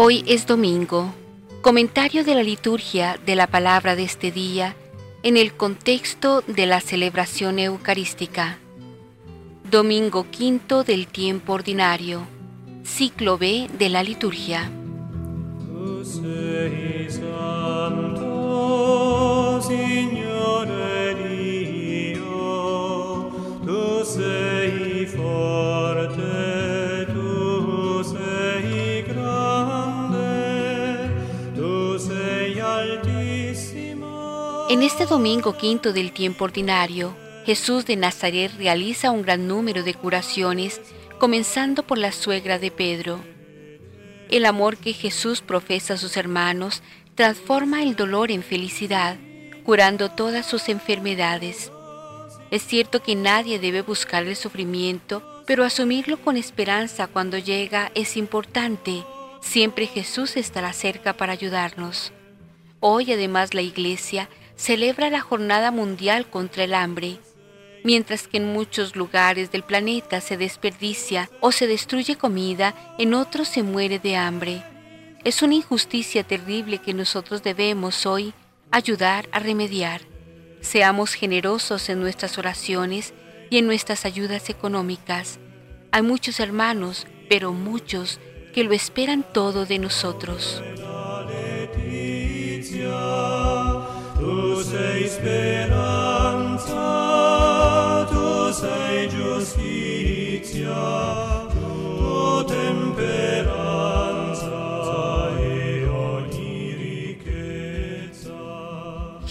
Hoy es domingo. Comentario de la liturgia de la palabra de este día en el contexto de la celebración eucarística. Domingo quinto del tiempo ordinario. Ciclo B de la liturgia. En este domingo quinto del tiempo ordinario, Jesús de Nazaret realiza un gran número de curaciones, comenzando por la suegra de Pedro. El amor que Jesús profesa a sus hermanos transforma el dolor en felicidad, curando todas sus enfermedades. Es cierto que nadie debe buscar el sufrimiento, pero asumirlo con esperanza cuando llega es importante. Siempre Jesús estará cerca para ayudarnos. Hoy además la Iglesia celebra la Jornada Mundial contra el Hambre, mientras que en muchos lugares del planeta se desperdicia o se destruye comida, en otros se muere de hambre. Es una injusticia terrible que nosotros debemos hoy ayudar a remediar. Seamos generosos en nuestras oraciones y en nuestras ayudas económicas. Hay muchos hermanos, pero muchos, que lo esperan todo de nosotros.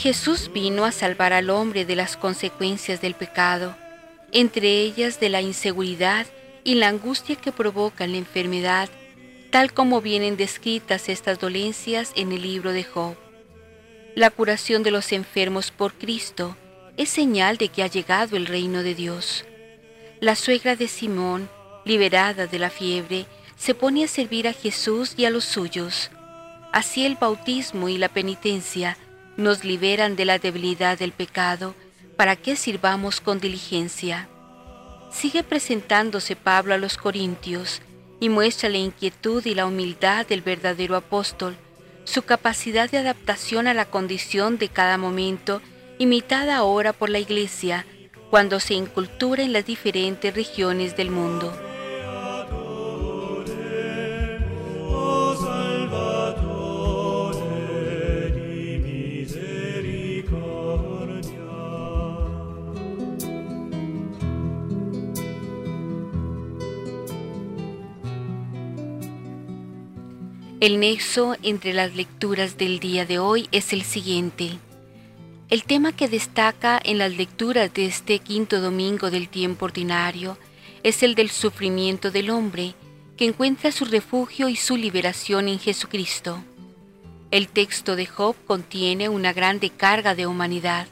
Jesús vino a salvar al hombre de las consecuencias del pecado, entre ellas de la inseguridad y la angustia que provoca la enfermedad, tal como vienen descritas estas dolencias en el libro de Job. La curación de los enfermos por Cristo es señal de que ha llegado el reino de Dios. La suegra de Simón, liberada de la fiebre, se pone a servir a Jesús y a los suyos. Así el bautismo y la penitencia nos liberan de la debilidad del pecado para que sirvamos con diligencia. Sigue presentándose Pablo a los Corintios y muestra la inquietud y la humildad del verdadero apóstol su capacidad de adaptación a la condición de cada momento, imitada ahora por la Iglesia, cuando se incultura en las diferentes regiones del mundo. El nexo entre las lecturas del día de hoy es el siguiente. El tema que destaca en las lecturas de este quinto domingo del tiempo ordinario es el del sufrimiento del hombre, que encuentra su refugio y su liberación en Jesucristo. El texto de Job contiene una grande carga de humanidad.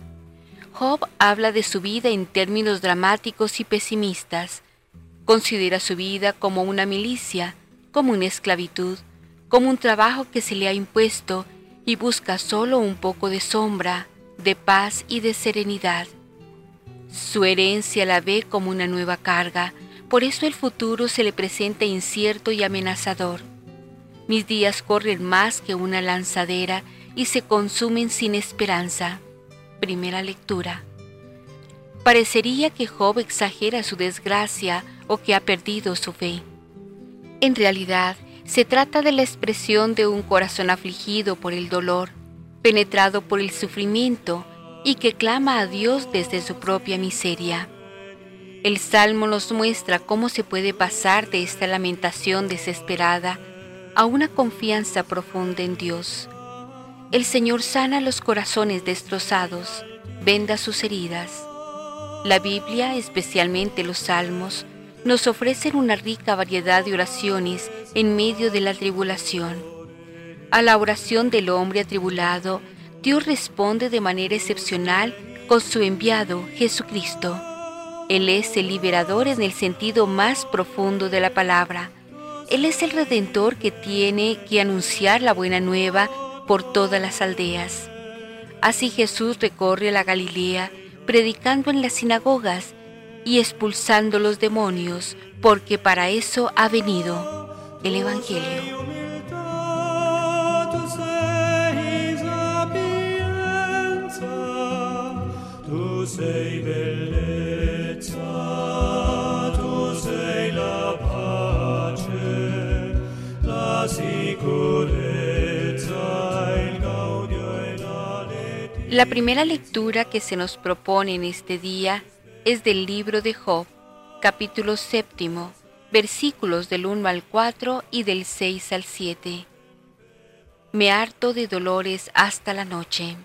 Job habla de su vida en términos dramáticos y pesimistas. Considera su vida como una milicia, como una esclavitud, como un trabajo que se le ha impuesto y busca solo un poco de sombra, de paz y de serenidad. Su herencia la ve como una nueva carga, por eso el futuro se le presenta incierto y amenazador. Mis días corren más que una lanzadera y se consumen sin esperanza. Primera lectura. Parecería que Job exagera su desgracia o que ha perdido su fe. En realidad, se trata de la expresión de un corazón afligido por el dolor, penetrado por el sufrimiento y que clama a Dios desde su propia miseria. El Salmo nos muestra cómo se puede pasar de esta lamentación desesperada a una confianza profunda en Dios. El Señor sana los corazones destrozados, venda sus heridas. La Biblia, especialmente los Salmos, nos ofrecen una rica variedad de oraciones en medio de la tribulación. A la oración del hombre atribulado, Dios responde de manera excepcional con su enviado, Jesucristo. Él es el liberador en el sentido más profundo de la palabra. Él es el redentor que tiene que anunciar la buena nueva por todas las aldeas. Así Jesús recorre la Galilea, predicando en las sinagogas y expulsando los demonios, porque para eso ha venido el Evangelio. La primera lectura que se nos propone en este día es del libro de Job, capítulo séptimo, versículos del 1 al 4 y del 6 al 7. Me harto de dolores hasta la noche.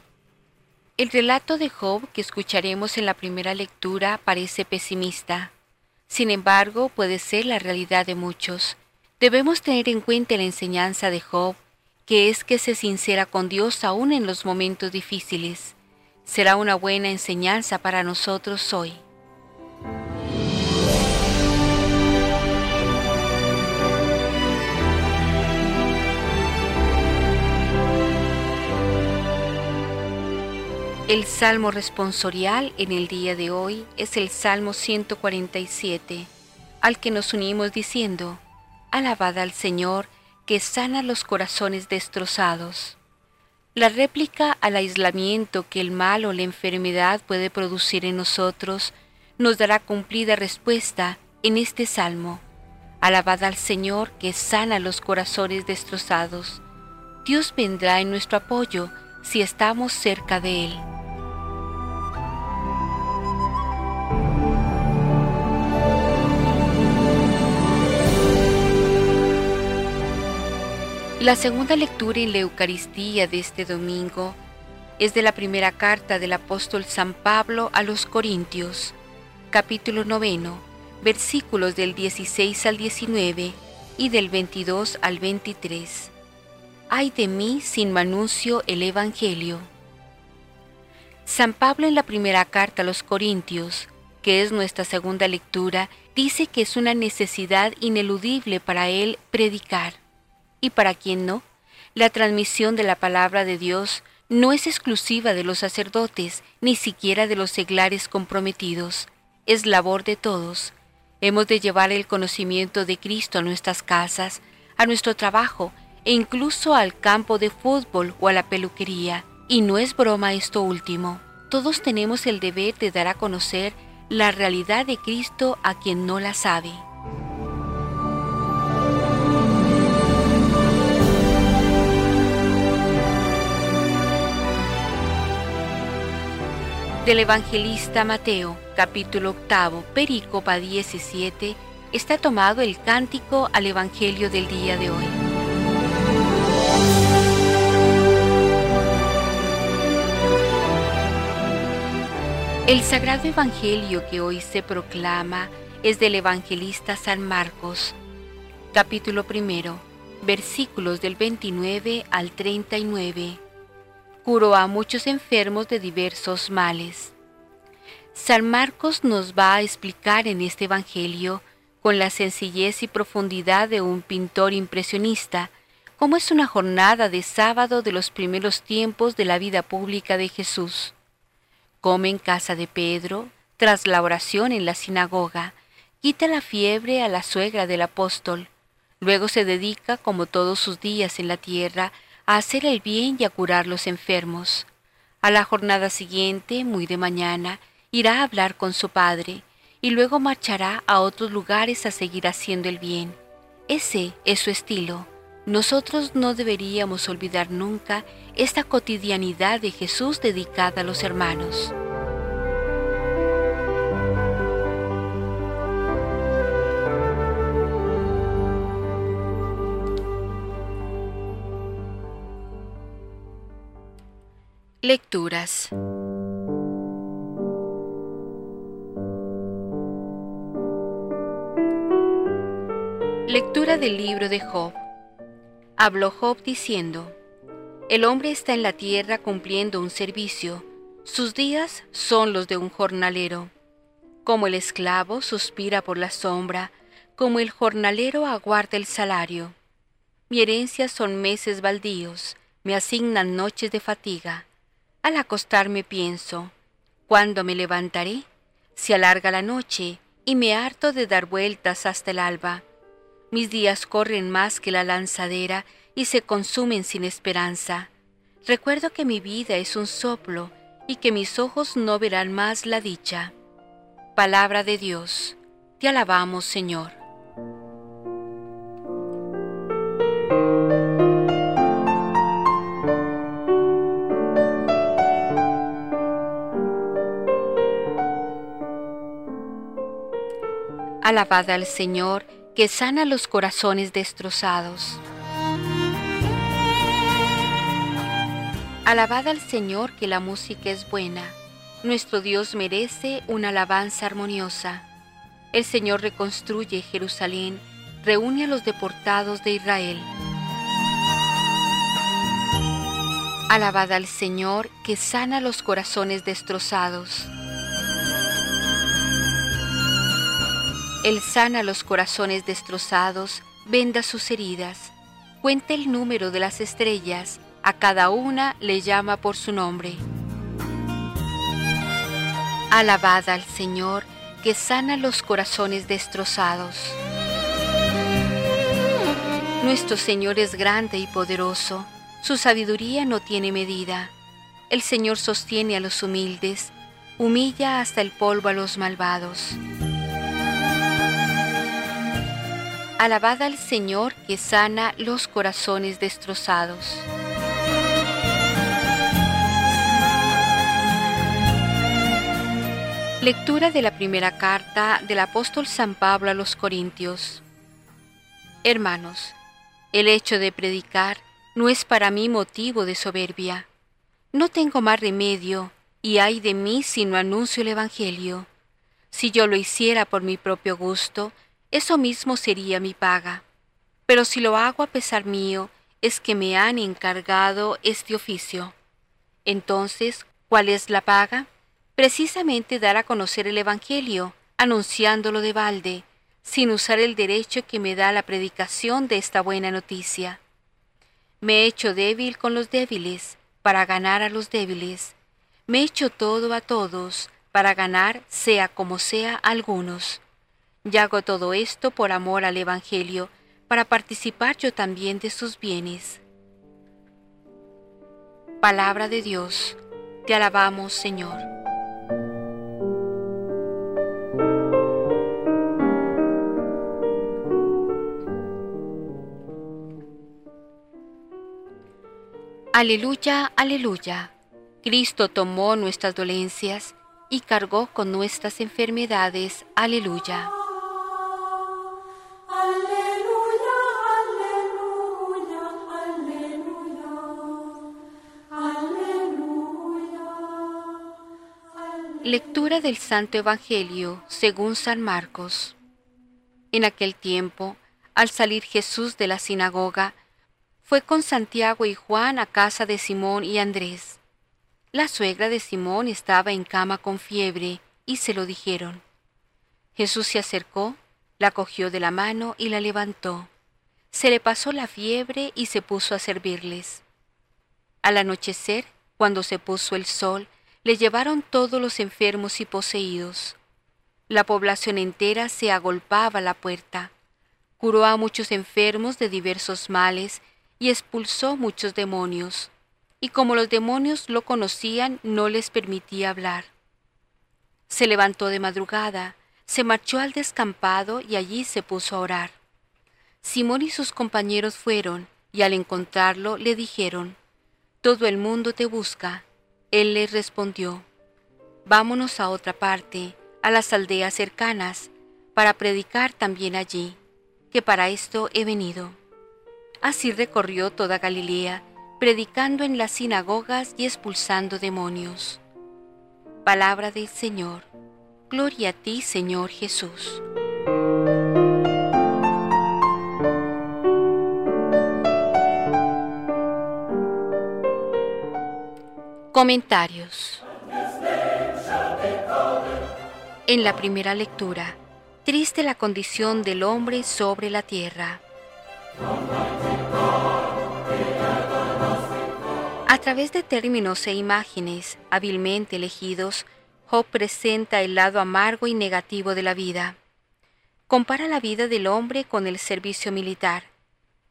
El relato de Job que escucharemos en la primera lectura parece pesimista. Sin embargo, puede ser la realidad de muchos. Debemos tener en cuenta la enseñanza de Job, que es que se sincera con Dios aún en los momentos difíciles. Será una buena enseñanza para nosotros hoy. El salmo responsorial en el día de hoy es el Salmo 147, al que nos unimos diciendo, Alabad al Señor que sana los corazones destrozados. La réplica al aislamiento que el mal o la enfermedad puede producir en nosotros nos dará cumplida respuesta en este salmo. Alabad al Señor que sana los corazones destrozados. Dios vendrá en nuestro apoyo si estamos cerca de Él. La segunda lectura en la Eucaristía de este domingo es de la primera carta del apóstol San Pablo a los Corintios, capítulo noveno, versículos del 16 al 19 y del 22 al 23. Ay de mí sin manuncio el Evangelio. San Pablo en la primera carta a los Corintios, que es nuestra segunda lectura, dice que es una necesidad ineludible para él predicar y para quien no, la transmisión de la palabra de Dios no es exclusiva de los sacerdotes, ni siquiera de los seglares comprometidos, es labor de todos. Hemos de llevar el conocimiento de Cristo a nuestras casas, a nuestro trabajo e incluso al campo de fútbol o a la peluquería. Y no es broma esto último. Todos tenemos el deber de dar a conocer la realidad de Cristo a quien no la sabe. Del evangelista Mateo, capítulo octavo, perícopa 17, está tomado el cántico al evangelio del día de hoy. El sagrado evangelio que hoy se proclama es del evangelista San Marcos, capítulo primero, versículos del 29 al 39 curó a muchos enfermos de diversos males. San Marcos nos va a explicar en este Evangelio, con la sencillez y profundidad de un pintor impresionista, cómo es una jornada de sábado de los primeros tiempos de la vida pública de Jesús. Come en casa de Pedro, tras la oración en la sinagoga, quita la fiebre a la suegra del apóstol, luego se dedica, como todos sus días en la tierra, a hacer el bien y a curar los enfermos. A la jornada siguiente, muy de mañana, irá a hablar con su padre y luego marchará a otros lugares a seguir haciendo el bien. Ese es su estilo. Nosotros no deberíamos olvidar nunca esta cotidianidad de Jesús dedicada a los hermanos. Lecturas Lectura del libro de Job. Habló Job diciendo, El hombre está en la tierra cumpliendo un servicio, sus días son los de un jornalero. Como el esclavo suspira por la sombra, como el jornalero aguarda el salario. Mi herencia son meses baldíos, me asignan noches de fatiga al acostarme pienso, ¿cuándo me levantaré? Se alarga la noche y me harto de dar vueltas hasta el alba. Mis días corren más que la lanzadera y se consumen sin esperanza. Recuerdo que mi vida es un soplo y que mis ojos no verán más la dicha. Palabra de Dios. Te alabamos, Señor. Alabada al Señor que sana los corazones destrozados. Alabada al Señor que la música es buena. Nuestro Dios merece una alabanza armoniosa. El Señor reconstruye Jerusalén, reúne a los deportados de Israel. Alabada al Señor que sana los corazones destrozados. Él sana los corazones destrozados, venda sus heridas, cuenta el número de las estrellas, a cada una le llama por su nombre. Alabada al Señor que sana los corazones destrozados. Nuestro Señor es grande y poderoso, su sabiduría no tiene medida. El Señor sostiene a los humildes, humilla hasta el polvo a los malvados. Alabada al Señor que sana los corazones destrozados. Lectura de la primera carta del apóstol San Pablo a los Corintios. Hermanos, el hecho de predicar no es para mí motivo de soberbia. No tengo más remedio, y ay de mí si no anuncio el Evangelio. Si yo lo hiciera por mi propio gusto, eso mismo sería mi paga. Pero si lo hago a pesar mío, es que me han encargado este oficio. Entonces, ¿cuál es la paga? Precisamente dar a conocer el Evangelio, anunciándolo de balde, sin usar el derecho que me da la predicación de esta buena noticia. Me he hecho débil con los débiles, para ganar a los débiles. Me he hecho todo a todos, para ganar, sea como sea, a algunos. Y hago todo esto por amor al Evangelio, para participar yo también de sus bienes. Palabra de Dios, te alabamos Señor. Aleluya, aleluya. Cristo tomó nuestras dolencias y cargó con nuestras enfermedades. Aleluya. Lectura del Santo Evangelio según San Marcos. En aquel tiempo, al salir Jesús de la sinagoga, fue con Santiago y Juan a casa de Simón y Andrés. La suegra de Simón estaba en cama con fiebre y se lo dijeron. Jesús se acercó, la cogió de la mano y la levantó. Se le pasó la fiebre y se puso a servirles. Al anochecer, cuando se puso el sol, le llevaron todos los enfermos y poseídos. La población entera se agolpaba a la puerta. Curó a muchos enfermos de diversos males y expulsó muchos demonios. Y como los demonios lo conocían, no les permitía hablar. Se levantó de madrugada, se marchó al descampado y allí se puso a orar. Simón y sus compañeros fueron, y al encontrarlo le dijeron, Todo el mundo te busca. Él les respondió, Vámonos a otra parte, a las aldeas cercanas, para predicar también allí, que para esto he venido. Así recorrió toda Galilea, predicando en las sinagogas y expulsando demonios. Palabra del Señor. Gloria a ti, Señor Jesús. Comentarios. En la primera lectura, triste la condición del hombre sobre la tierra. A través de términos e imágenes hábilmente elegidos, Job presenta el lado amargo y negativo de la vida. Compara la vida del hombre con el servicio militar,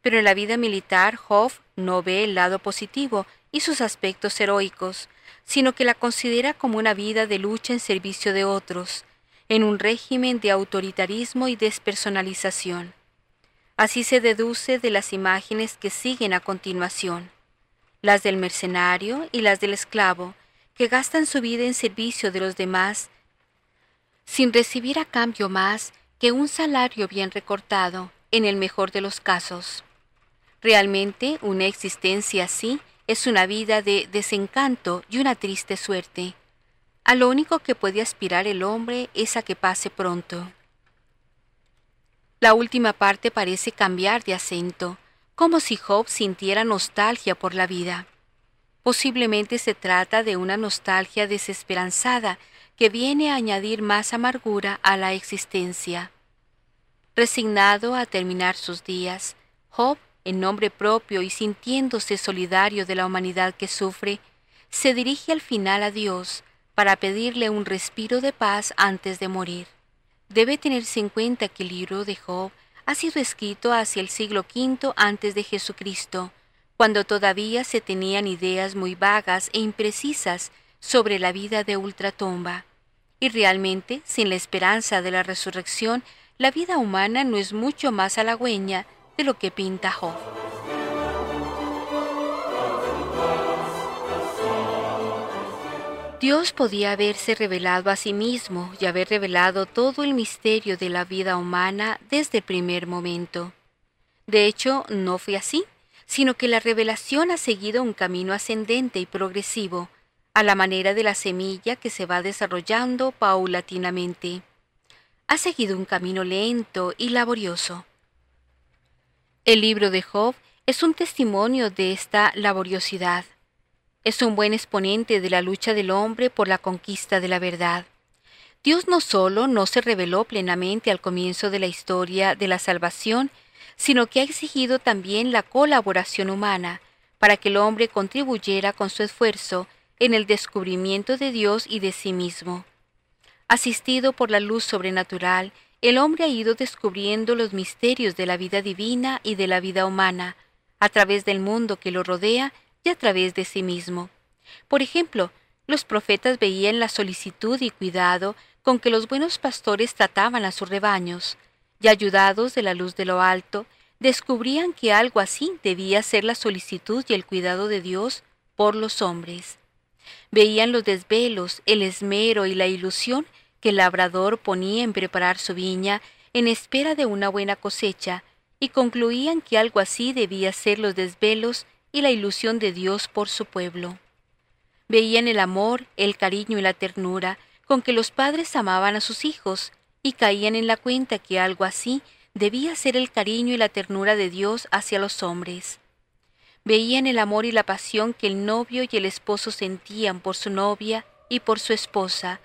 pero en la vida militar Job no ve el lado positivo, y sus aspectos heroicos, sino que la considera como una vida de lucha en servicio de otros, en un régimen de autoritarismo y despersonalización. Así se deduce de las imágenes que siguen a continuación, las del mercenario y las del esclavo, que gastan su vida en servicio de los demás, sin recibir a cambio más que un salario bien recortado, en el mejor de los casos. Realmente una existencia así es una vida de desencanto y una triste suerte. A lo único que puede aspirar el hombre es a que pase pronto. La última parte parece cambiar de acento, como si Job sintiera nostalgia por la vida. Posiblemente se trata de una nostalgia desesperanzada que viene a añadir más amargura a la existencia. Resignado a terminar sus días, Job en nombre propio y sintiéndose solidario de la humanidad que sufre, se dirige al final a Dios para pedirle un respiro de paz antes de morir. Debe tenerse en cuenta que el libro de Job ha sido escrito hacia el siglo V antes de Jesucristo, cuando todavía se tenían ideas muy vagas e imprecisas sobre la vida de ultratumba. Y realmente, sin la esperanza de la resurrección, la vida humana no es mucho más halagüeña de lo que pinta Job. Dios podía haberse revelado a sí mismo y haber revelado todo el misterio de la vida humana desde el primer momento. De hecho, no fue así, sino que la revelación ha seguido un camino ascendente y progresivo, a la manera de la semilla que se va desarrollando paulatinamente. Ha seguido un camino lento y laborioso. El libro de Job es un testimonio de esta laboriosidad. Es un buen exponente de la lucha del hombre por la conquista de la verdad. Dios no solo no se reveló plenamente al comienzo de la historia de la salvación, sino que ha exigido también la colaboración humana para que el hombre contribuyera con su esfuerzo en el descubrimiento de Dios y de sí mismo. Asistido por la luz sobrenatural el hombre ha ido descubriendo los misterios de la vida divina y de la vida humana, a través del mundo que lo rodea y a través de sí mismo. Por ejemplo, los profetas veían la solicitud y cuidado con que los buenos pastores trataban a sus rebaños, y ayudados de la luz de lo alto, descubrían que algo así debía ser la solicitud y el cuidado de Dios por los hombres. Veían los desvelos, el esmero y la ilusión que el labrador ponía en preparar su viña en espera de una buena cosecha, y concluían que algo así debía ser los desvelos y la ilusión de Dios por su pueblo. Veían el amor, el cariño y la ternura con que los padres amaban a sus hijos, y caían en la cuenta que algo así debía ser el cariño y la ternura de Dios hacia los hombres. Veían el amor y la pasión que el novio y el esposo sentían por su novia y por su esposa,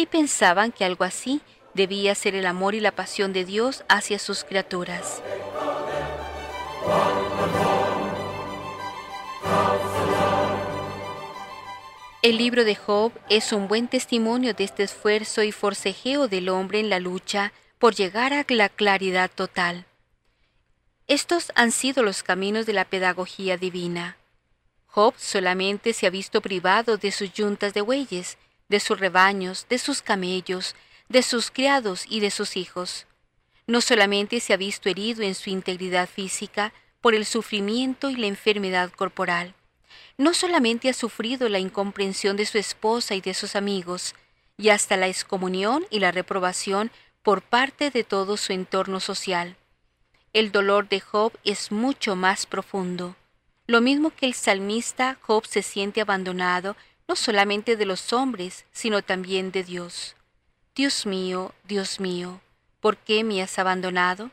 y pensaban que algo así debía ser el amor y la pasión de Dios hacia sus criaturas. El libro de Job es un buen testimonio de este esfuerzo y forcejeo del hombre en la lucha por llegar a la claridad total. Estos han sido los caminos de la pedagogía divina. Job solamente se ha visto privado de sus yuntas de bueyes, de sus rebaños, de sus camellos, de sus criados y de sus hijos. No solamente se ha visto herido en su integridad física por el sufrimiento y la enfermedad corporal, no solamente ha sufrido la incomprensión de su esposa y de sus amigos, y hasta la excomunión y la reprobación por parte de todo su entorno social. El dolor de Job es mucho más profundo. Lo mismo que el salmista, Job se siente abandonado no solamente de los hombres, sino también de Dios. Dios mío, Dios mío, ¿por qué me has abandonado?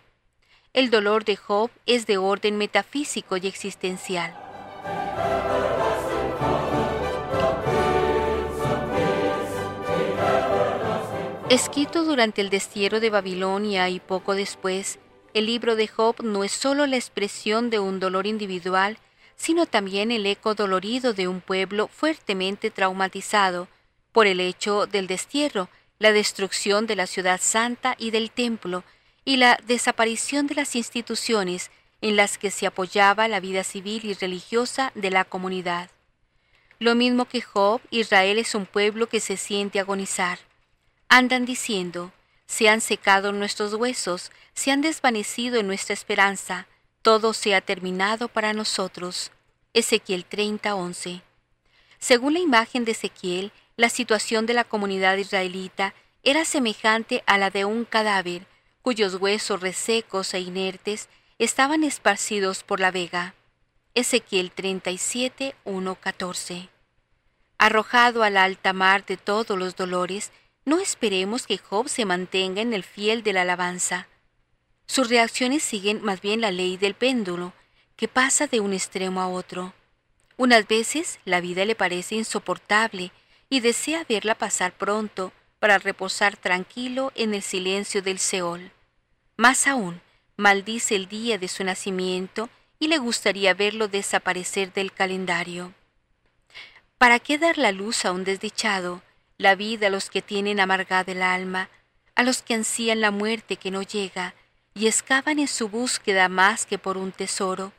El dolor de Job es de orden metafísico y existencial. Escrito durante el destierro de Babilonia y poco después, el libro de Job no es solo la expresión de un dolor individual, sino también el eco dolorido de un pueblo fuertemente traumatizado por el hecho del destierro, la destrucción de la ciudad santa y del templo, y la desaparición de las instituciones en las que se apoyaba la vida civil y religiosa de la comunidad. Lo mismo que Job, Israel es un pueblo que se siente agonizar. Andan diciendo, se han secado nuestros huesos, se han desvanecido en nuestra esperanza, todo se ha terminado para nosotros. Ezequiel 30:11. Según la imagen de Ezequiel, la situación de la comunidad israelita era semejante a la de un cadáver, cuyos huesos resecos e inertes estaban esparcidos por la vega. Ezequiel 37, 14. Arrojado a la alta mar de todos los dolores, no esperemos que Job se mantenga en el fiel de la alabanza. Sus reacciones siguen más bien la ley del péndulo, que pasa de un extremo a otro. Unas veces la vida le parece insoportable y desea verla pasar pronto para reposar tranquilo en el silencio del Seol. Más aún, maldice el día de su nacimiento y le gustaría verlo desaparecer del calendario. ¿Para qué dar la luz a un desdichado, la vida a los que tienen amargada el alma, a los que ansían la muerte que no llega y excavan en su búsqueda más que por un tesoro,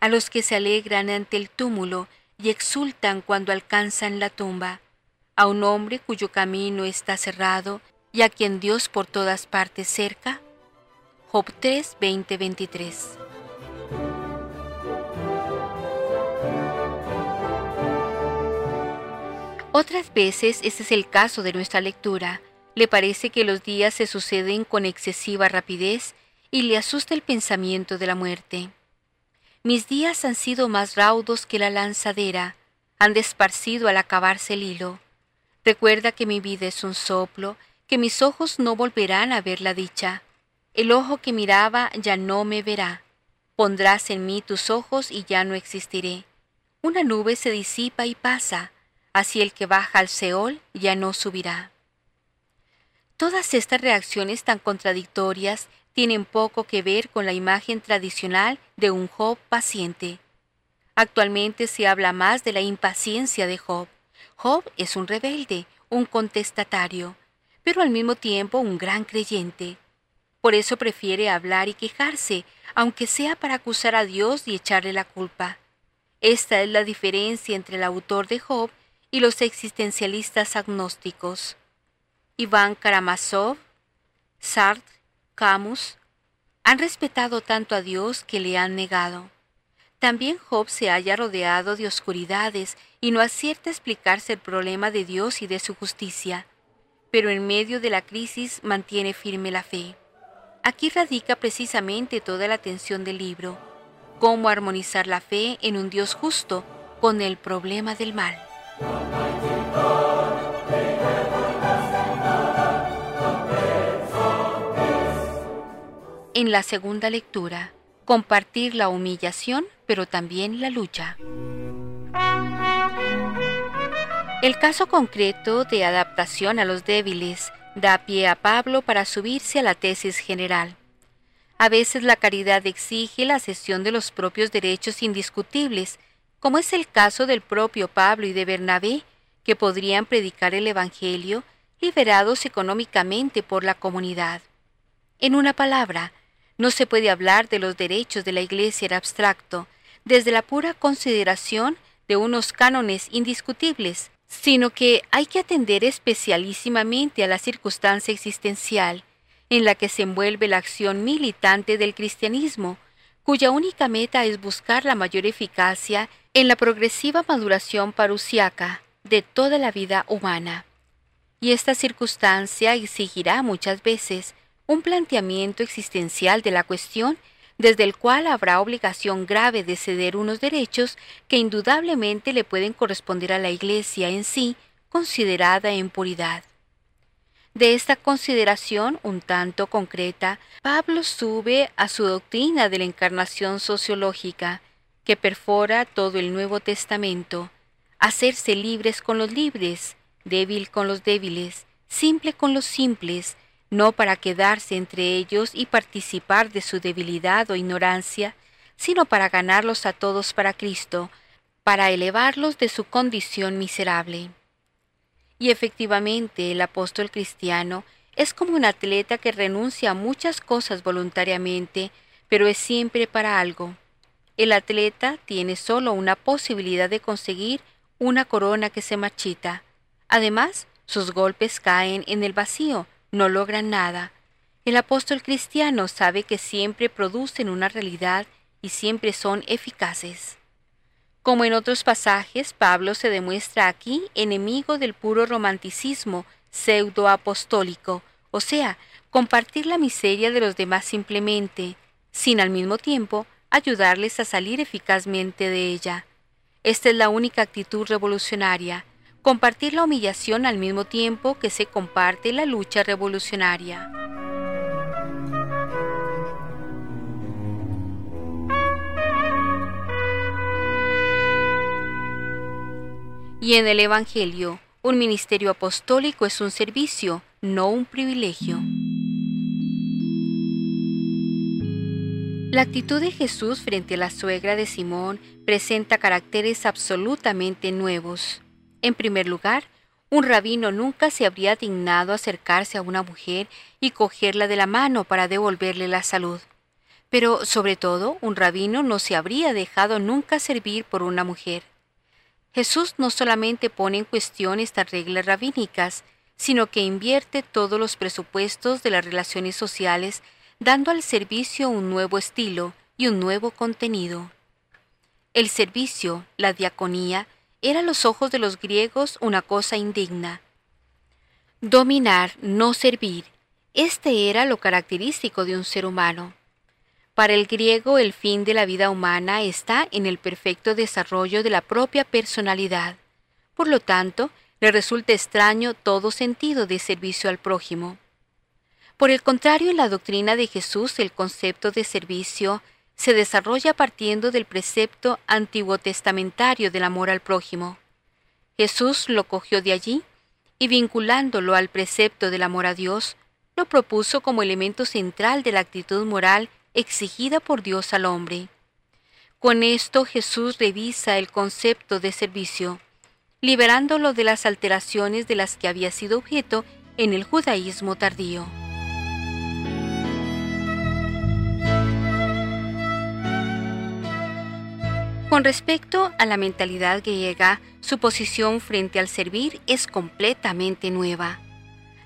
a los que se alegran ante el túmulo y exultan cuando alcanzan la tumba, a un hombre cuyo camino está cerrado y a quien Dios por todas partes cerca? Job 3, 20, 23. Otras veces ese es el caso de nuestra lectura. Le parece que los días se suceden con excesiva rapidez y le asusta el pensamiento de la muerte. Mis días han sido más raudos que la lanzadera, han desparcido al acabarse el hilo. Recuerda que mi vida es un soplo, que mis ojos no volverán a ver la dicha. El ojo que miraba ya no me verá. Pondrás en mí tus ojos y ya no existiré. Una nube se disipa y pasa, así el que baja al Seol ya no subirá. Todas estas reacciones tan contradictorias tienen poco que ver con la imagen tradicional de un Job paciente. Actualmente se habla más de la impaciencia de Job. Job es un rebelde, un contestatario, pero al mismo tiempo un gran creyente. Por eso prefiere hablar y quejarse, aunque sea para acusar a Dios y echarle la culpa. Esta es la diferencia entre el autor de Job y los existencialistas agnósticos. Iván Karamazov, Sartre, Camus, han respetado tanto a Dios que le han negado. También Job se halla rodeado de oscuridades y no acierta a explicarse el problema de Dios y de su justicia, pero en medio de la crisis mantiene firme la fe. Aquí radica precisamente toda la atención del libro, cómo armonizar la fe en un Dios justo con el problema del mal. En la segunda lectura, compartir la humillación, pero también la lucha. El caso concreto de adaptación a los débiles da pie a Pablo para subirse a la tesis general. A veces la caridad exige la cesión de los propios derechos indiscutibles como es el caso del propio Pablo y de Bernabé, que podrían predicar el Evangelio liberados económicamente por la comunidad. En una palabra, no se puede hablar de los derechos de la Iglesia en abstracto, desde la pura consideración de unos cánones indiscutibles, sino que hay que atender especialísimamente a la circunstancia existencial en la que se envuelve la acción militante del cristianismo, cuya única meta es buscar la mayor eficacia en la progresiva maduración parusiaca de toda la vida humana. Y esta circunstancia exigirá muchas veces un planteamiento existencial de la cuestión desde el cual habrá obligación grave de ceder unos derechos que indudablemente le pueden corresponder a la Iglesia en sí, considerada en puridad. De esta consideración un tanto concreta, Pablo sube a su doctrina de la encarnación sociológica, que perfora todo el Nuevo Testamento, hacerse libres con los libres, débil con los débiles, simple con los simples, no para quedarse entre ellos y participar de su debilidad o ignorancia, sino para ganarlos a todos para Cristo, para elevarlos de su condición miserable. Y efectivamente el apóstol cristiano es como un atleta que renuncia a muchas cosas voluntariamente, pero es siempre para algo. El atleta tiene solo una posibilidad de conseguir una corona que se marchita. Además, sus golpes caen en el vacío, no logran nada. El apóstol cristiano sabe que siempre producen una realidad y siempre son eficaces. Como en otros pasajes, Pablo se demuestra aquí enemigo del puro romanticismo pseudo-apostólico, o sea, compartir la miseria de los demás simplemente, sin al mismo tiempo ayudarles a salir eficazmente de ella. Esta es la única actitud revolucionaria, compartir la humillación al mismo tiempo que se comparte la lucha revolucionaria. Y en el Evangelio, un ministerio apostólico es un servicio, no un privilegio. La actitud de Jesús frente a la suegra de Simón presenta caracteres absolutamente nuevos. En primer lugar, un rabino nunca se habría dignado acercarse a una mujer y cogerla de la mano para devolverle la salud. Pero, sobre todo, un rabino no se habría dejado nunca servir por una mujer. Jesús no solamente pone en cuestión estas reglas rabínicas, sino que invierte todos los presupuestos de las relaciones sociales, dando al servicio un nuevo estilo y un nuevo contenido. El servicio, la diaconía, era a los ojos de los griegos una cosa indigna. Dominar, no servir, este era lo característico de un ser humano. Para el griego el fin de la vida humana está en el perfecto desarrollo de la propia personalidad. Por lo tanto, le resulta extraño todo sentido de servicio al prójimo. Por el contrario, en la doctrina de Jesús el concepto de servicio se desarrolla partiendo del precepto antiguo testamentario del amor al prójimo. Jesús lo cogió de allí y vinculándolo al precepto del amor a Dios, lo propuso como elemento central de la actitud moral exigida por Dios al hombre. Con esto Jesús revisa el concepto de servicio, liberándolo de las alteraciones de las que había sido objeto en el judaísmo tardío. Con respecto a la mentalidad griega, su posición frente al servir es completamente nueva.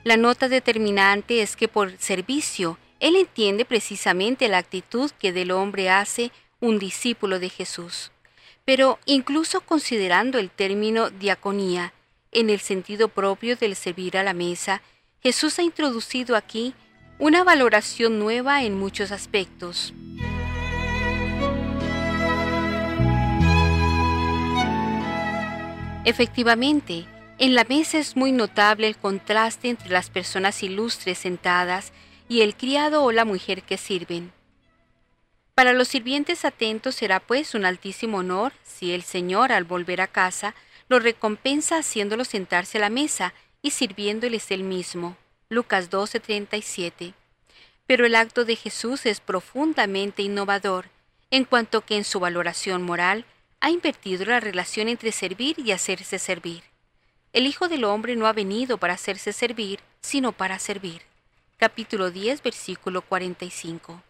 La nota determinante es que por servicio él entiende precisamente la actitud que del hombre hace un discípulo de Jesús. Pero incluso considerando el término diaconía en el sentido propio del servir a la mesa, Jesús ha introducido aquí una valoración nueva en muchos aspectos. Efectivamente, en la mesa es muy notable el contraste entre las personas ilustres sentadas y el criado o la mujer que sirven. Para los sirvientes atentos será pues un altísimo honor si el Señor al volver a casa lo recompensa haciéndolo sentarse a la mesa y sirviéndoles él mismo. Lucas 12:37. Pero el acto de Jesús es profundamente innovador, en cuanto que en su valoración moral ha invertido la relación entre servir y hacerse servir. El Hijo del Hombre no ha venido para hacerse servir, sino para servir capítulo 10, versículo 45.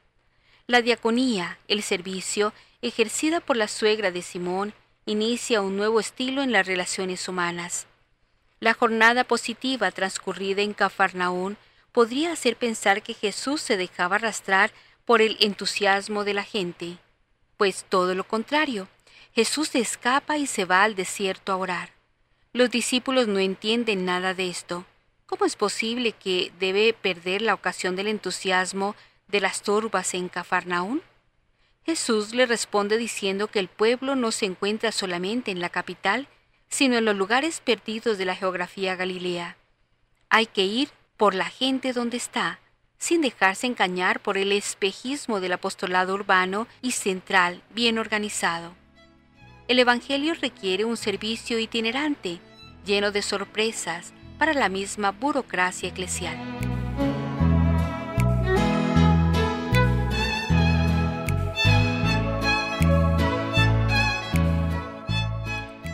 La diaconía, el servicio, ejercida por la suegra de Simón, inicia un nuevo estilo en las relaciones humanas. La jornada positiva transcurrida en Cafarnaún podría hacer pensar que Jesús se dejaba arrastrar por el entusiasmo de la gente, pues todo lo contrario, Jesús escapa y se va al desierto a orar. Los discípulos no entienden nada de esto. ¿Cómo es posible que debe perder la ocasión del entusiasmo de las turbas en Cafarnaún? Jesús le responde diciendo que el pueblo no se encuentra solamente en la capital, sino en los lugares perdidos de la geografía galilea. Hay que ir por la gente donde está, sin dejarse engañar por el espejismo del apostolado urbano y central bien organizado. El Evangelio requiere un servicio itinerante, lleno de sorpresas, para la misma burocracia eclesial.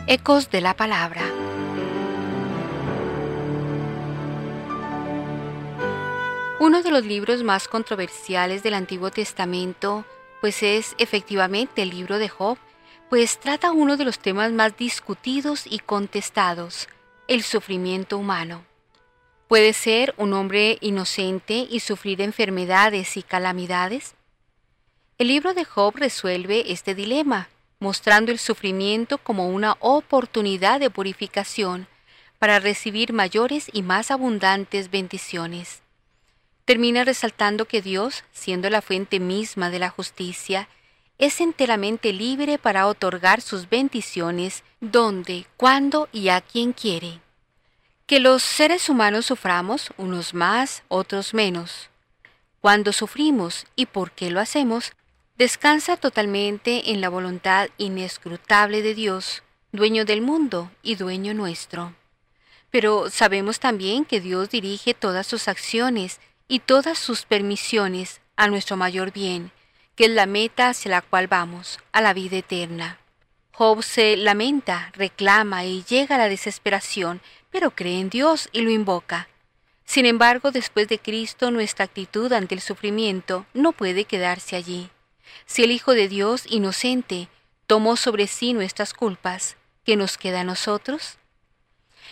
Ecos de la Palabra. Uno de los libros más controversiales del Antiguo Testamento, pues es efectivamente el libro de Job, pues trata uno de los temas más discutidos y contestados, el sufrimiento humano. ¿Puede ser un hombre inocente y sufrir enfermedades y calamidades? El libro de Job resuelve este dilema, mostrando el sufrimiento como una oportunidad de purificación para recibir mayores y más abundantes bendiciones. Termina resaltando que Dios, siendo la fuente misma de la justicia, es enteramente libre para otorgar sus bendiciones donde, cuando y a quien quiere que los seres humanos suframos, unos más, otros menos. Cuando sufrimos y por qué lo hacemos, descansa totalmente en la voluntad inescrutable de Dios, dueño del mundo y dueño nuestro. Pero sabemos también que Dios dirige todas sus acciones y todas sus permisiones a nuestro mayor bien, que es la meta hacia la cual vamos, a la vida eterna. Job se lamenta, reclama y llega a la desesperación pero cree en Dios y lo invoca. Sin embargo, después de Cristo, nuestra actitud ante el sufrimiento no puede quedarse allí. Si el Hijo de Dios, inocente, tomó sobre sí nuestras culpas, ¿qué nos queda a nosotros?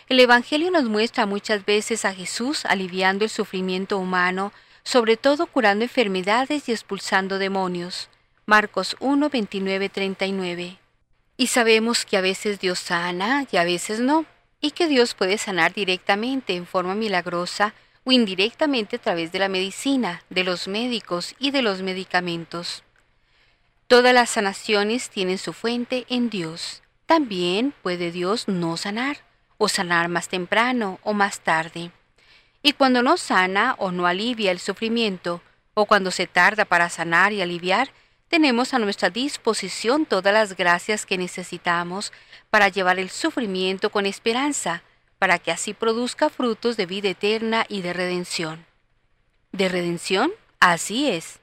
El Evangelio nos muestra muchas veces a Jesús aliviando el sufrimiento humano, sobre todo curando enfermedades y expulsando demonios. Marcos 1, 29, 39. Y sabemos que a veces Dios sana y a veces no y que Dios puede sanar directamente en forma milagrosa o indirectamente a través de la medicina, de los médicos y de los medicamentos. Todas las sanaciones tienen su fuente en Dios. También puede Dios no sanar, o sanar más temprano o más tarde. Y cuando no sana o no alivia el sufrimiento, o cuando se tarda para sanar y aliviar, tenemos a nuestra disposición todas las gracias que necesitamos para llevar el sufrimiento con esperanza, para que así produzca frutos de vida eterna y de redención. ¿De redención? Así es.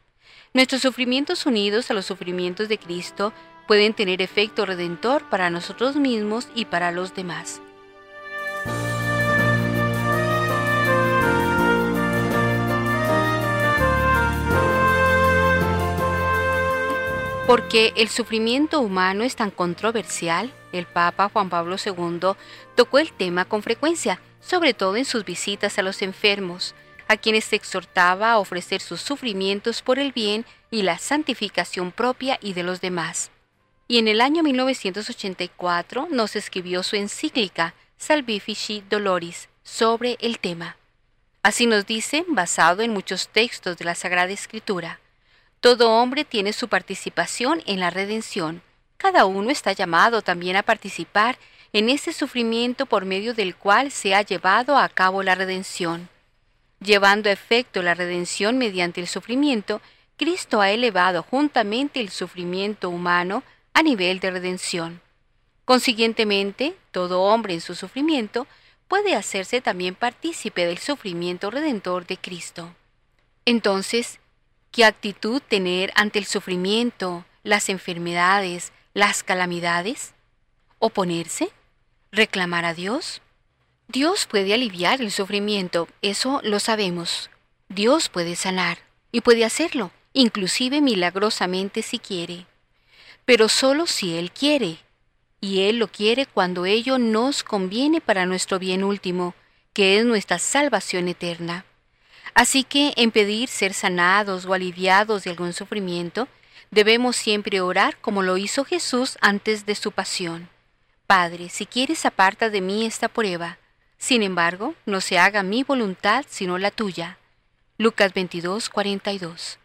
Nuestros sufrimientos unidos a los sufrimientos de Cristo pueden tener efecto redentor para nosotros mismos y para los demás. Porque el sufrimiento humano es tan controversial, el Papa Juan Pablo II tocó el tema con frecuencia, sobre todo en sus visitas a los enfermos, a quienes exhortaba a ofrecer sus sufrimientos por el bien y la santificación propia y de los demás. Y en el año 1984 nos escribió su encíclica Salvifici Doloris sobre el tema. Así nos dice, basado en muchos textos de la Sagrada Escritura. Todo hombre tiene su participación en la redención. Cada uno está llamado también a participar en ese sufrimiento por medio del cual se ha llevado a cabo la redención. Llevando a efecto la redención mediante el sufrimiento, Cristo ha elevado juntamente el sufrimiento humano a nivel de redención. Consiguientemente, todo hombre en su sufrimiento puede hacerse también partícipe del sufrimiento redentor de Cristo. Entonces, ¿Qué actitud tener ante el sufrimiento, las enfermedades, las calamidades? ¿Oponerse? ¿Reclamar a Dios? Dios puede aliviar el sufrimiento, eso lo sabemos. Dios puede sanar, y puede hacerlo, inclusive milagrosamente si quiere. Pero solo si Él quiere, y Él lo quiere cuando ello nos conviene para nuestro bien último, que es nuestra salvación eterna. Así que en pedir ser sanados o aliviados de algún sufrimiento, debemos siempre orar como lo hizo Jesús antes de su pasión. Padre, si quieres aparta de mí esta prueba. Sin embargo, no se haga mi voluntad sino la tuya. Lucas 22, 42.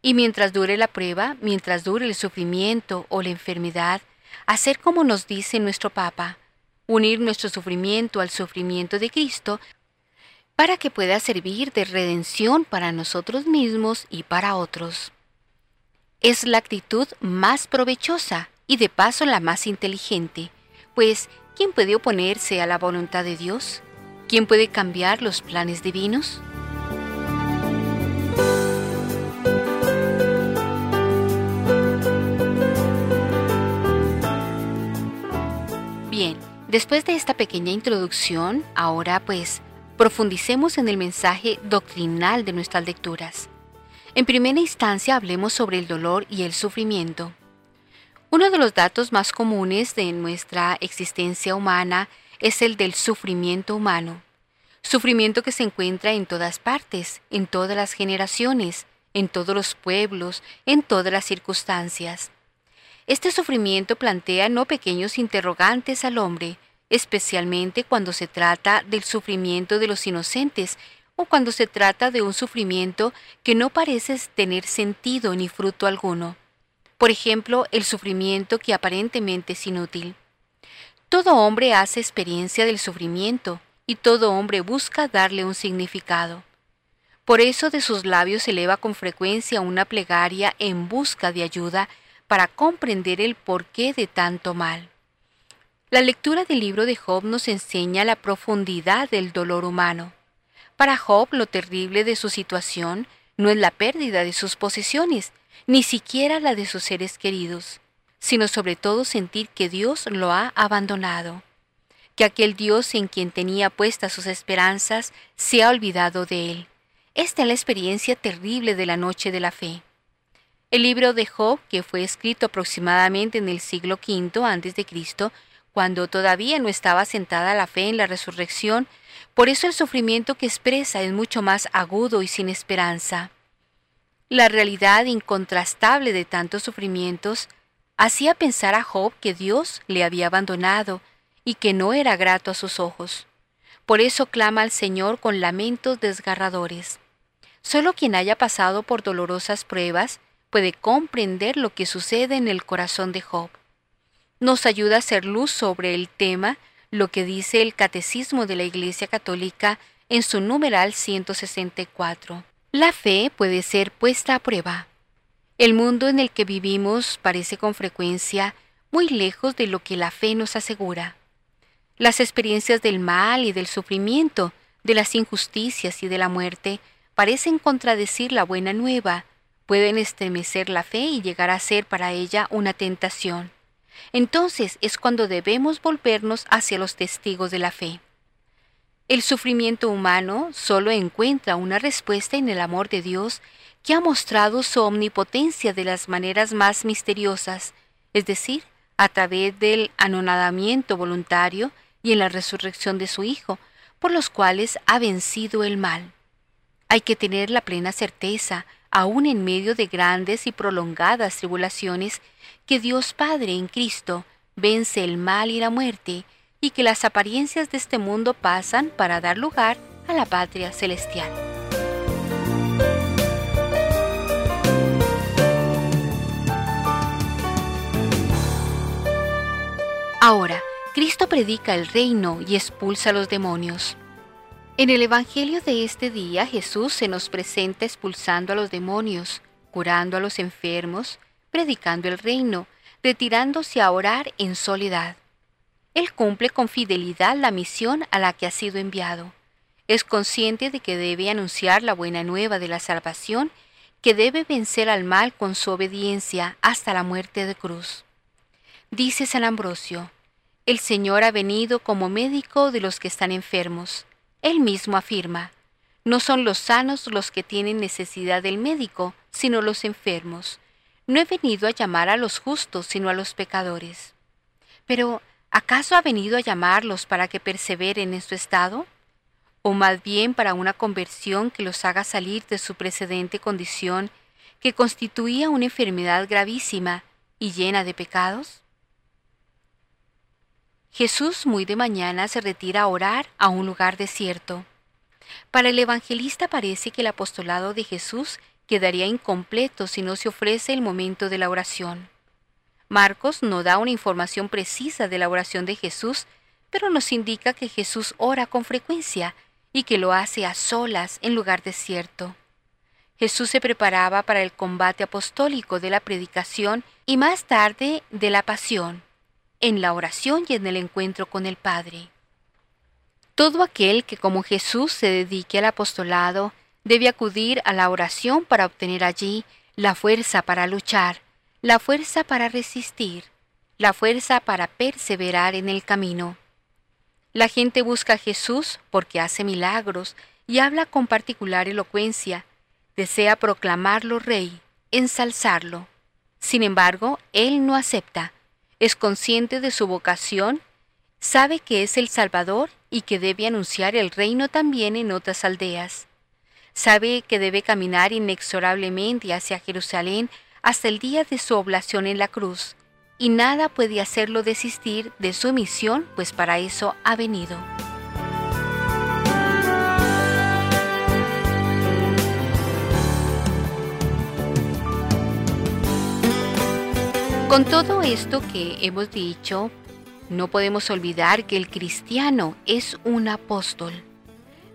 Y mientras dure la prueba, mientras dure el sufrimiento o la enfermedad, hacer como nos dice nuestro Papa, unir nuestro sufrimiento al sufrimiento de Cristo para que pueda servir de redención para nosotros mismos y para otros. Es la actitud más provechosa y de paso la más inteligente, pues ¿quién puede oponerse a la voluntad de Dios? ¿Quién puede cambiar los planes divinos? Bien, después de esta pequeña introducción, ahora pues profundicemos en el mensaje doctrinal de nuestras lecturas. En primera instancia hablemos sobre el dolor y el sufrimiento. Uno de los datos más comunes de nuestra existencia humana es el del sufrimiento humano. Sufrimiento que se encuentra en todas partes, en todas las generaciones, en todos los pueblos, en todas las circunstancias. Este sufrimiento plantea no pequeños interrogantes al hombre, especialmente cuando se trata del sufrimiento de los inocentes o cuando se trata de un sufrimiento que no parece tener sentido ni fruto alguno. Por ejemplo, el sufrimiento que aparentemente es inútil. Todo hombre hace experiencia del sufrimiento y todo hombre busca darle un significado. Por eso de sus labios se eleva con frecuencia una plegaria en busca de ayuda para comprender el porqué de tanto mal. La lectura del libro de Job nos enseña la profundidad del dolor humano. Para Job lo terrible de su situación no es la pérdida de sus posesiones, ni siquiera la de sus seres queridos, sino sobre todo sentir que Dios lo ha abandonado, que aquel Dios en quien tenía puestas sus esperanzas se ha olvidado de él. Esta es la experiencia terrible de la noche de la fe. El libro de Job, que fue escrito aproximadamente en el siglo V a.C., cuando todavía no estaba sentada la fe en la resurrección, por eso el sufrimiento que expresa es mucho más agudo y sin esperanza. La realidad incontrastable de tantos sufrimientos hacía pensar a Job que Dios le había abandonado y que no era grato a sus ojos. Por eso clama al Señor con lamentos desgarradores. Solo quien haya pasado por dolorosas pruebas puede comprender lo que sucede en el corazón de Job nos ayuda a hacer luz sobre el tema, lo que dice el Catecismo de la Iglesia Católica en su numeral 164. La fe puede ser puesta a prueba. El mundo en el que vivimos parece con frecuencia muy lejos de lo que la fe nos asegura. Las experiencias del mal y del sufrimiento, de las injusticias y de la muerte parecen contradecir la buena nueva, pueden estremecer la fe y llegar a ser para ella una tentación entonces es cuando debemos volvernos hacia los testigos de la fe. El sufrimiento humano solo encuentra una respuesta en el amor de Dios que ha mostrado su omnipotencia de las maneras más misteriosas, es decir, a través del anonadamiento voluntario y en la resurrección de su Hijo, por los cuales ha vencido el mal. Hay que tener la plena certeza aún en medio de grandes y prolongadas tribulaciones, que Dios Padre en Cristo vence el mal y la muerte, y que las apariencias de este mundo pasan para dar lugar a la patria celestial. Ahora, Cristo predica el reino y expulsa a los demonios. En el Evangelio de este día Jesús se nos presenta expulsando a los demonios, curando a los enfermos, predicando el reino, retirándose a orar en soledad. Él cumple con fidelidad la misión a la que ha sido enviado. Es consciente de que debe anunciar la buena nueva de la salvación, que debe vencer al mal con su obediencia hasta la muerte de cruz. Dice San Ambrosio, el Señor ha venido como médico de los que están enfermos él mismo afirma, no son los sanos los que tienen necesidad del médico, sino los enfermos. No he venido a llamar a los justos, sino a los pecadores. Pero, ¿acaso ha venido a llamarlos para que perseveren en su estado? ¿O más bien para una conversión que los haga salir de su precedente condición, que constituía una enfermedad gravísima y llena de pecados? Jesús muy de mañana se retira a orar a un lugar desierto. Para el evangelista parece que el apostolado de Jesús quedaría incompleto si no se ofrece el momento de la oración. Marcos no da una información precisa de la oración de Jesús, pero nos indica que Jesús ora con frecuencia y que lo hace a solas en lugar desierto. Jesús se preparaba para el combate apostólico de la predicación y más tarde de la pasión en la oración y en el encuentro con el Padre. Todo aquel que como Jesús se dedique al apostolado debe acudir a la oración para obtener allí la fuerza para luchar, la fuerza para resistir, la fuerza para perseverar en el camino. La gente busca a Jesús porque hace milagros y habla con particular elocuencia, desea proclamarlo rey, ensalzarlo. Sin embargo, él no acepta, es consciente de su vocación, sabe que es el Salvador y que debe anunciar el reino también en otras aldeas. Sabe que debe caminar inexorablemente hacia Jerusalén hasta el día de su oblación en la cruz, y nada puede hacerlo desistir de su misión, pues para eso ha venido. Con todo esto que hemos dicho, no podemos olvidar que el cristiano es un apóstol.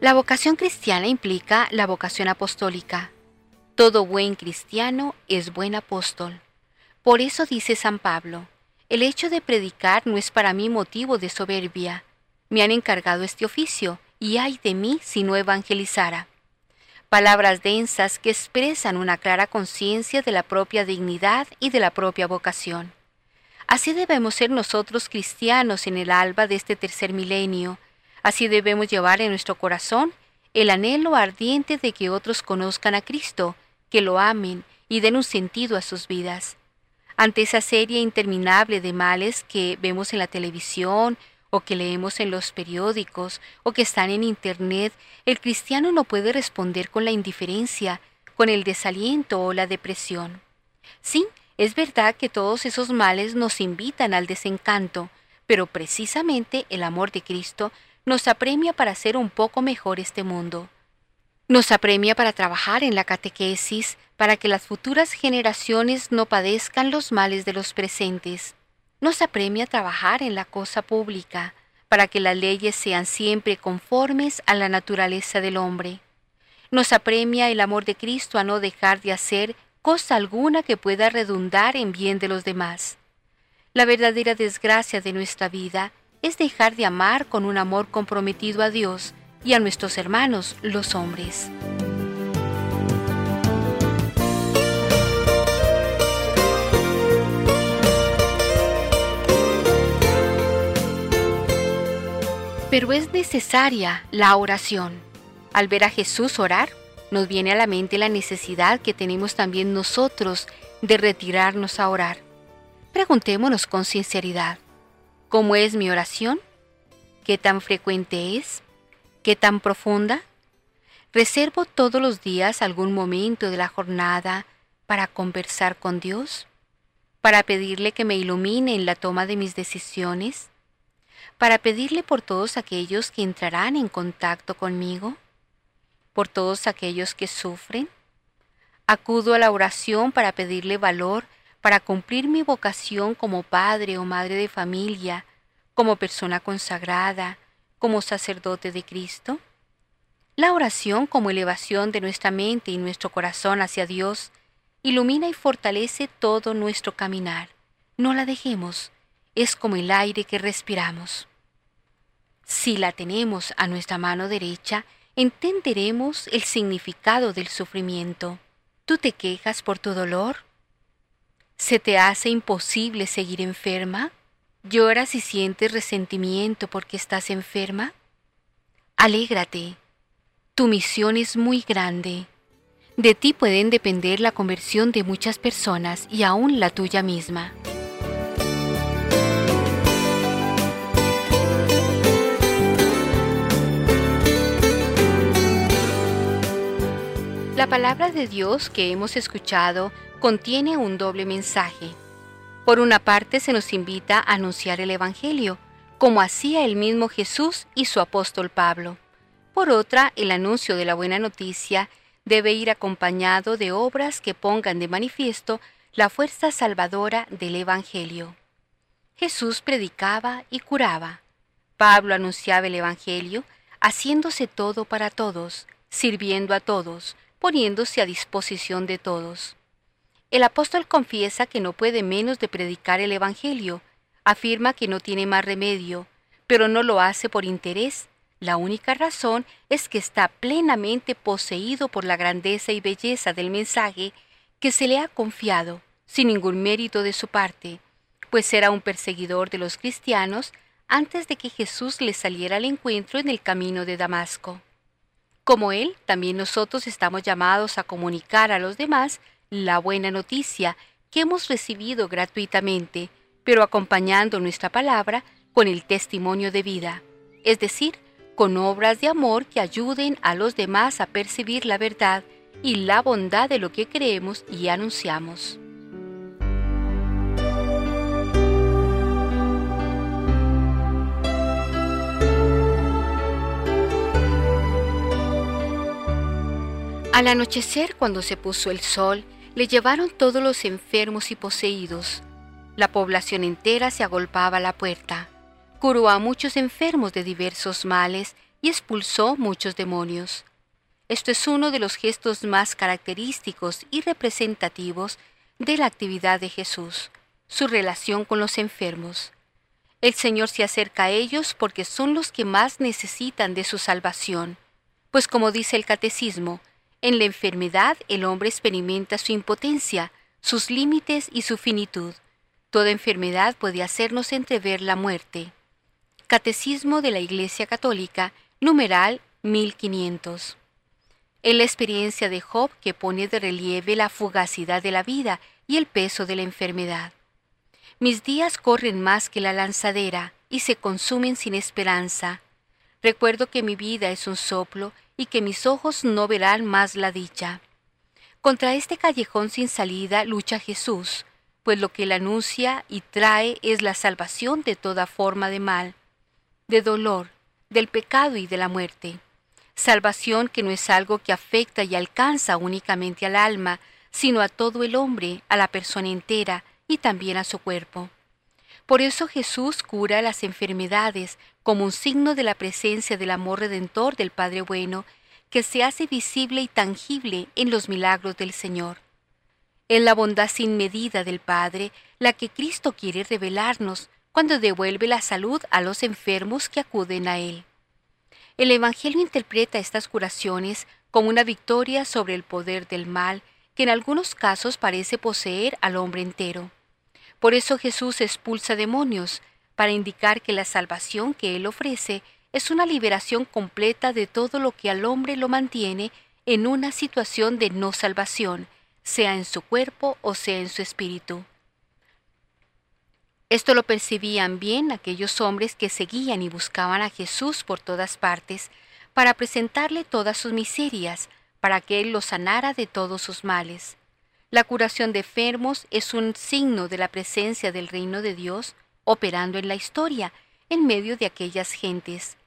La vocación cristiana implica la vocación apostólica. Todo buen cristiano es buen apóstol. Por eso dice San Pablo, el hecho de predicar no es para mí motivo de soberbia. Me han encargado este oficio, y ay de mí si no evangelizara. Palabras densas que expresan una clara conciencia de la propia dignidad y de la propia vocación. Así debemos ser nosotros cristianos en el alba de este tercer milenio. Así debemos llevar en nuestro corazón el anhelo ardiente de que otros conozcan a Cristo, que lo amen y den un sentido a sus vidas ante esa serie interminable de males que vemos en la televisión o que leemos en los periódicos o que están en Internet, el cristiano no puede responder con la indiferencia, con el desaliento o la depresión. Sí, es verdad que todos esos males nos invitan al desencanto, pero precisamente el amor de Cristo nos apremia para hacer un poco mejor este mundo. Nos apremia para trabajar en la catequesis, para que las futuras generaciones no padezcan los males de los presentes. Nos apremia trabajar en la cosa pública, para que las leyes sean siempre conformes a la naturaleza del hombre. Nos apremia el amor de Cristo a no dejar de hacer cosa alguna que pueda redundar en bien de los demás. La verdadera desgracia de nuestra vida es dejar de amar con un amor comprometido a Dios, y a nuestros hermanos los hombres. Pero es necesaria la oración. Al ver a Jesús orar, nos viene a la mente la necesidad que tenemos también nosotros de retirarnos a orar. Preguntémonos con sinceridad, ¿cómo es mi oración? ¿Qué tan frecuente es? ¿Qué tan profunda? ¿Reservo todos los días algún momento de la jornada para conversar con Dios? ¿Para pedirle que me ilumine en la toma de mis decisiones? ¿Para pedirle por todos aquellos que entrarán en contacto conmigo? ¿Por todos aquellos que sufren? Acudo a la oración para pedirle valor para cumplir mi vocación como padre o madre de familia, como persona consagrada, como sacerdote de Cristo? La oración como elevación de nuestra mente y nuestro corazón hacia Dios ilumina y fortalece todo nuestro caminar. No la dejemos, es como el aire que respiramos. Si la tenemos a nuestra mano derecha, entenderemos el significado del sufrimiento. ¿Tú te quejas por tu dolor? ¿Se te hace imposible seguir enferma? ¿Lloras y sientes resentimiento porque estás enferma? Alégrate. Tu misión es muy grande. De ti pueden depender la conversión de muchas personas y aún la tuya misma. La palabra de Dios que hemos escuchado contiene un doble mensaje. Por una parte se nos invita a anunciar el Evangelio, como hacía el mismo Jesús y su apóstol Pablo. Por otra, el anuncio de la buena noticia debe ir acompañado de obras que pongan de manifiesto la fuerza salvadora del Evangelio. Jesús predicaba y curaba. Pablo anunciaba el Evangelio, haciéndose todo para todos, sirviendo a todos, poniéndose a disposición de todos. El apóstol confiesa que no puede menos de predicar el Evangelio, afirma que no tiene más remedio, pero no lo hace por interés. La única razón es que está plenamente poseído por la grandeza y belleza del mensaje que se le ha confiado, sin ningún mérito de su parte, pues era un perseguidor de los cristianos antes de que Jesús le saliera al encuentro en el camino de Damasco. Como él, también nosotros estamos llamados a comunicar a los demás la buena noticia que hemos recibido gratuitamente, pero acompañando nuestra palabra con el testimonio de vida, es decir, con obras de amor que ayuden a los demás a percibir la verdad y la bondad de lo que creemos y anunciamos. Al anochecer, cuando se puso el sol, le llevaron todos los enfermos y poseídos. La población entera se agolpaba a la puerta. Curó a muchos enfermos de diversos males y expulsó muchos demonios. Esto es uno de los gestos más característicos y representativos de la actividad de Jesús, su relación con los enfermos. El Señor se acerca a ellos porque son los que más necesitan de su salvación, pues como dice el catecismo, en la enfermedad el hombre experimenta su impotencia, sus límites y su finitud. Toda enfermedad puede hacernos entrever la muerte. Catecismo de la Iglesia Católica, numeral 1500. En la experiencia de Job que pone de relieve la fugacidad de la vida y el peso de la enfermedad. Mis días corren más que la lanzadera y se consumen sin esperanza. Recuerdo que mi vida es un soplo y que mis ojos no verán más la dicha. Contra este callejón sin salida lucha Jesús, pues lo que él anuncia y trae es la salvación de toda forma de mal, de dolor, del pecado y de la muerte. Salvación que no es algo que afecta y alcanza únicamente al alma, sino a todo el hombre, a la persona entera y también a su cuerpo. Por eso Jesús cura las enfermedades como un signo de la presencia del amor redentor del Padre Bueno, que se hace visible y tangible en los milagros del Señor. Es la bondad sin medida del Padre la que Cristo quiere revelarnos cuando devuelve la salud a los enfermos que acuden a Él. El Evangelio interpreta estas curaciones como una victoria sobre el poder del mal que en algunos casos parece poseer al hombre entero. Por eso Jesús expulsa demonios, para indicar que la salvación que Él ofrece es una liberación completa de todo lo que al hombre lo mantiene en una situación de no salvación, sea en su cuerpo o sea en su espíritu. Esto lo percibían bien aquellos hombres que seguían y buscaban a Jesús por todas partes, para presentarle todas sus miserias, para que Él los sanara de todos sus males. La curación de enfermos es un signo de la presencia del reino de Dios operando en la historia, en medio de aquellas gentes.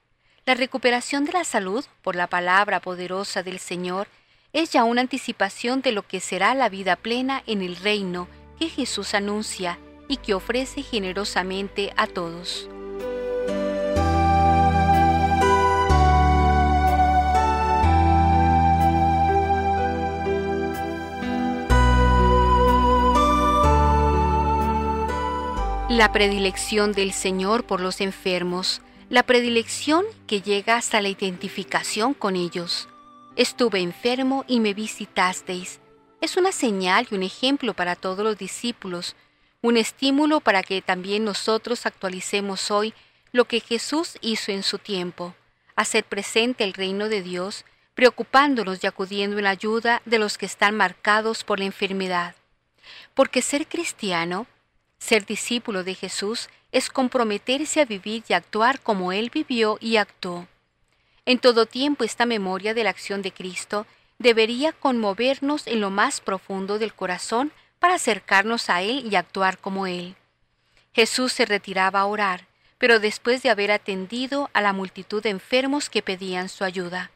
La recuperación de la salud por la palabra poderosa del Señor es ya una anticipación de lo que será la vida plena en el reino que Jesús anuncia y que ofrece generosamente a todos. La predilección del Señor por los enfermos, la predilección que llega hasta la identificación con ellos. Estuve enfermo y me visitasteis. Es una señal y un ejemplo para todos los discípulos, un estímulo para que también nosotros actualicemos hoy lo que Jesús hizo en su tiempo, hacer presente el reino de Dios, preocupándonos y acudiendo en ayuda de los que están marcados por la enfermedad. Porque ser cristiano ser discípulo de Jesús es comprometerse a vivir y actuar como Él vivió y actuó. En todo tiempo esta memoria de la acción de Cristo debería conmovernos en lo más profundo del corazón para acercarnos a Él y actuar como Él. Jesús se retiraba a orar, pero después de haber atendido a la multitud de enfermos que pedían su ayuda.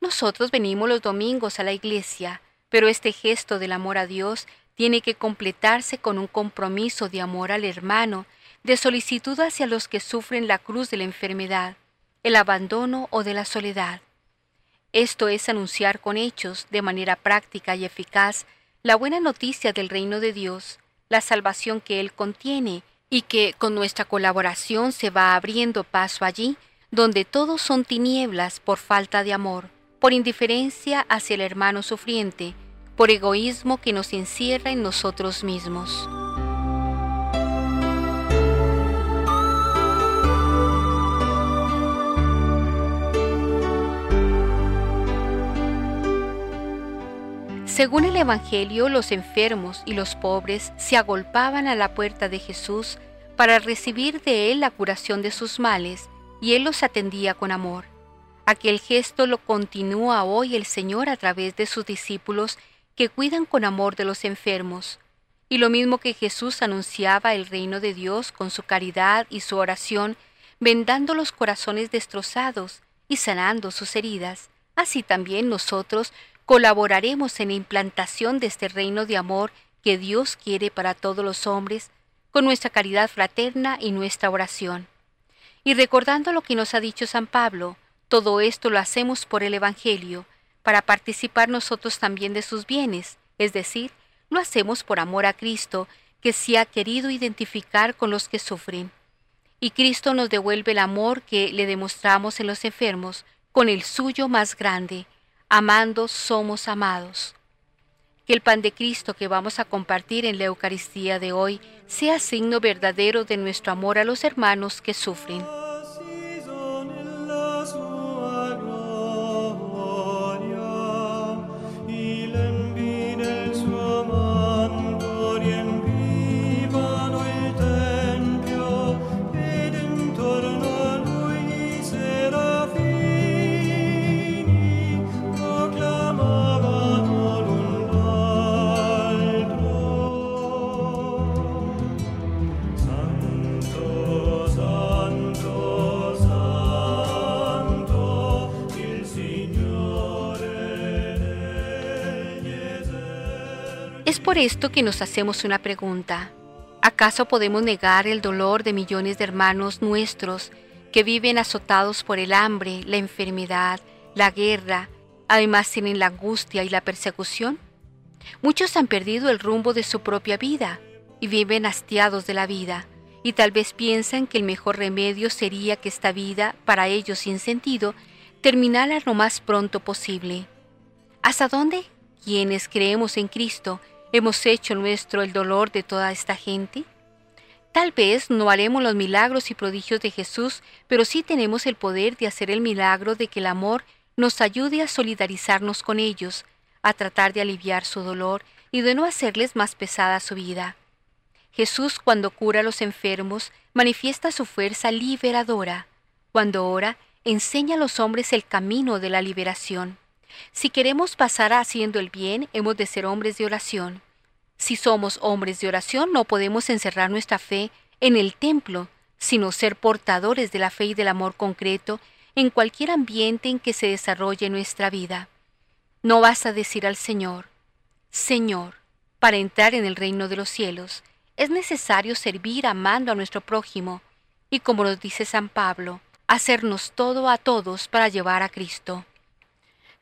Nosotros venimos los domingos a la iglesia, pero este gesto del amor a Dios tiene que completarse con un compromiso de amor al hermano, de solicitud hacia los que sufren la cruz de la enfermedad, el abandono o de la soledad. Esto es anunciar con hechos, de manera práctica y eficaz, la buena noticia del reino de Dios, la salvación que Él contiene y que con nuestra colaboración se va abriendo paso allí, donde todos son tinieblas por falta de amor, por indiferencia hacia el hermano sufriente, por egoísmo que nos encierra en nosotros mismos. Según el Evangelio, los enfermos y los pobres se agolpaban a la puerta de Jesús para recibir de él la curación de sus males, y él los atendía con amor. Aquel gesto lo continúa hoy el Señor a través de sus discípulos que cuidan con amor de los enfermos. Y lo mismo que Jesús anunciaba el reino de Dios con su caridad y su oración, vendando los corazones destrozados y sanando sus heridas, así también nosotros colaboraremos en la implantación de este reino de amor que Dios quiere para todos los hombres, con nuestra caridad fraterna y nuestra oración. Y recordando lo que nos ha dicho San Pablo, todo esto lo hacemos por el Evangelio, para participar nosotros también de sus bienes, es decir, lo hacemos por amor a Cristo, que se ha querido identificar con los que sufren. Y Cristo nos devuelve el amor que le demostramos en los enfermos, con el suyo más grande. Amando somos amados. Que el pan de Cristo que vamos a compartir en la Eucaristía de hoy sea signo verdadero de nuestro amor a los hermanos que sufren. Es por esto que nos hacemos una pregunta. ¿Acaso podemos negar el dolor de millones de hermanos nuestros que viven azotados por el hambre, la enfermedad, la guerra, además tienen la angustia y la persecución? Muchos han perdido el rumbo de su propia vida y viven hastiados de la vida, y tal vez piensan que el mejor remedio sería que esta vida, para ellos sin sentido, terminara lo más pronto posible. ¿Hasta dónde? Quienes creemos en Cristo ¿Hemos hecho nuestro el dolor de toda esta gente? Tal vez no haremos los milagros y prodigios de Jesús, pero sí tenemos el poder de hacer el milagro de que el amor nos ayude a solidarizarnos con ellos, a tratar de aliviar su dolor y de no hacerles más pesada su vida. Jesús cuando cura a los enfermos manifiesta su fuerza liberadora. Cuando ora, enseña a los hombres el camino de la liberación. Si queremos pasar haciendo el bien, hemos de ser hombres de oración. Si somos hombres de oración, no podemos encerrar nuestra fe en el templo, sino ser portadores de la fe y del amor concreto en cualquier ambiente en que se desarrolle nuestra vida. No basta decir al Señor, Señor, para entrar en el reino de los cielos, es necesario servir amando a nuestro prójimo, y como nos dice San Pablo, hacernos todo a todos para llevar a Cristo.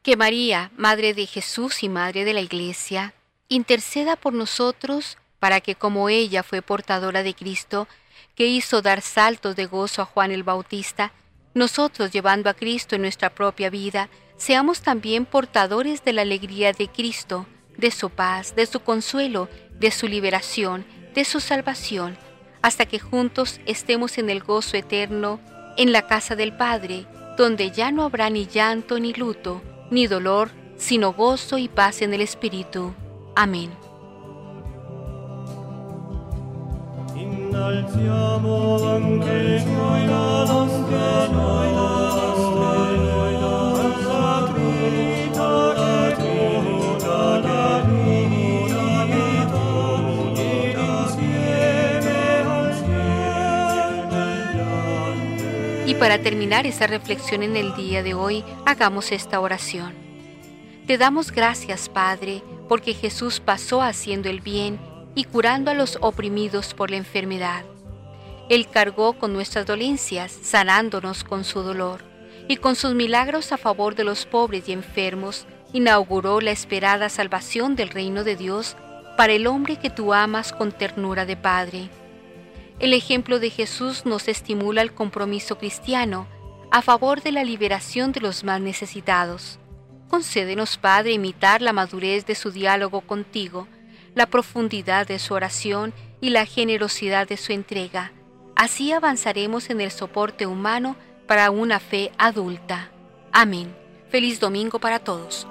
Que María, Madre de Jesús y Madre de la Iglesia, interceda por nosotros para que como ella fue portadora de Cristo, que hizo dar saltos de gozo a Juan el Bautista, nosotros llevando a Cristo en nuestra propia vida, seamos también portadores de la alegría de Cristo, de su paz, de su consuelo, de su liberación, de su salvación, hasta que juntos estemos en el gozo eterno, en la casa del Padre, donde ya no habrá ni llanto ni luto, ni dolor, sino gozo y paz en el Espíritu. Amén. Y para terminar esa reflexión en el día de hoy, hagamos esta oración. Te damos gracias, Padre, porque Jesús pasó haciendo el bien y curando a los oprimidos por la enfermedad. Él cargó con nuestras dolencias, sanándonos con su dolor, y con sus milagros a favor de los pobres y enfermos, inauguró la esperada salvación del reino de Dios para el hombre que tú amas con ternura de Padre. El ejemplo de Jesús nos estimula el compromiso cristiano a favor de la liberación de los más necesitados. Concédenos, Padre, imitar la madurez de su diálogo contigo, la profundidad de su oración y la generosidad de su entrega. Así avanzaremos en el soporte humano para una fe adulta. Amén. Feliz domingo para todos.